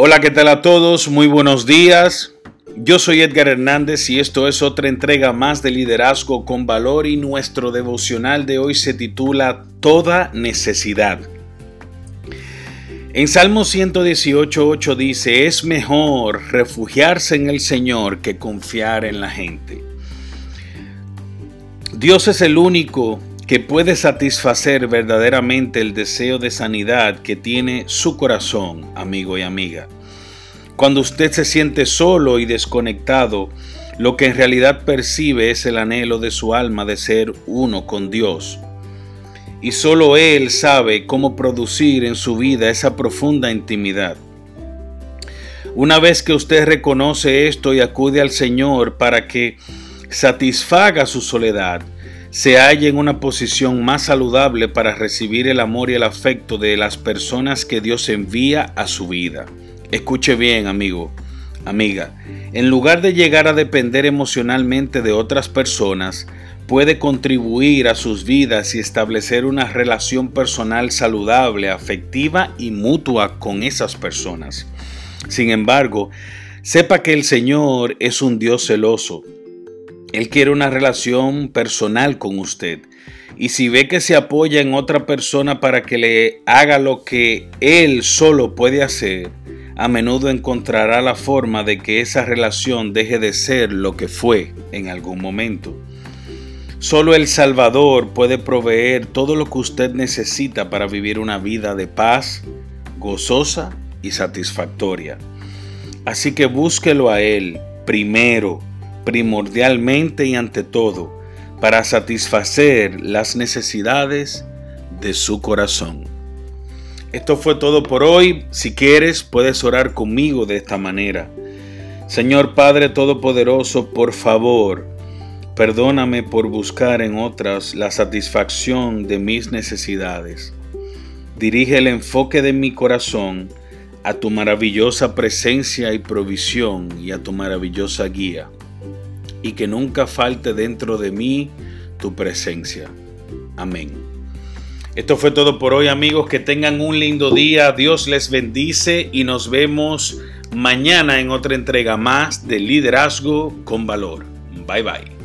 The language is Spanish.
Hola, ¿qué tal a todos? Muy buenos días. Yo soy Edgar Hernández y esto es otra entrega más de Liderazgo con Valor y nuestro devocional de hoy se titula Toda necesidad. En Salmo 118.8 dice, es mejor refugiarse en el Señor que confiar en la gente. Dios es el único que puede satisfacer verdaderamente el deseo de sanidad que tiene su corazón, amigo y amiga. Cuando usted se siente solo y desconectado, lo que en realidad percibe es el anhelo de su alma de ser uno con Dios. Y solo Él sabe cómo producir en su vida esa profunda intimidad. Una vez que usted reconoce esto y acude al Señor para que satisfaga su soledad, se halla en una posición más saludable para recibir el amor y el afecto de las personas que Dios envía a su vida. Escuche bien, amigo, amiga, en lugar de llegar a depender emocionalmente de otras personas, puede contribuir a sus vidas y establecer una relación personal saludable, afectiva y mutua con esas personas. Sin embargo, sepa que el Señor es un Dios celoso él quiere una relación personal con usted. Y si ve que se apoya en otra persona para que le haga lo que él solo puede hacer, a menudo encontrará la forma de que esa relación deje de ser lo que fue en algún momento. Solo el Salvador puede proveer todo lo que usted necesita para vivir una vida de paz, gozosa y satisfactoria. Así que búsquelo a Él primero primordialmente y ante todo para satisfacer las necesidades de su corazón. Esto fue todo por hoy. Si quieres, puedes orar conmigo de esta manera. Señor Padre Todopoderoso, por favor, perdóname por buscar en otras la satisfacción de mis necesidades. Dirige el enfoque de mi corazón a tu maravillosa presencia y provisión y a tu maravillosa guía y que nunca falte dentro de mí tu presencia. Amén. Esto fue todo por hoy amigos, que tengan un lindo día, Dios les bendice y nos vemos mañana en otra entrega más de Liderazgo con Valor. Bye bye.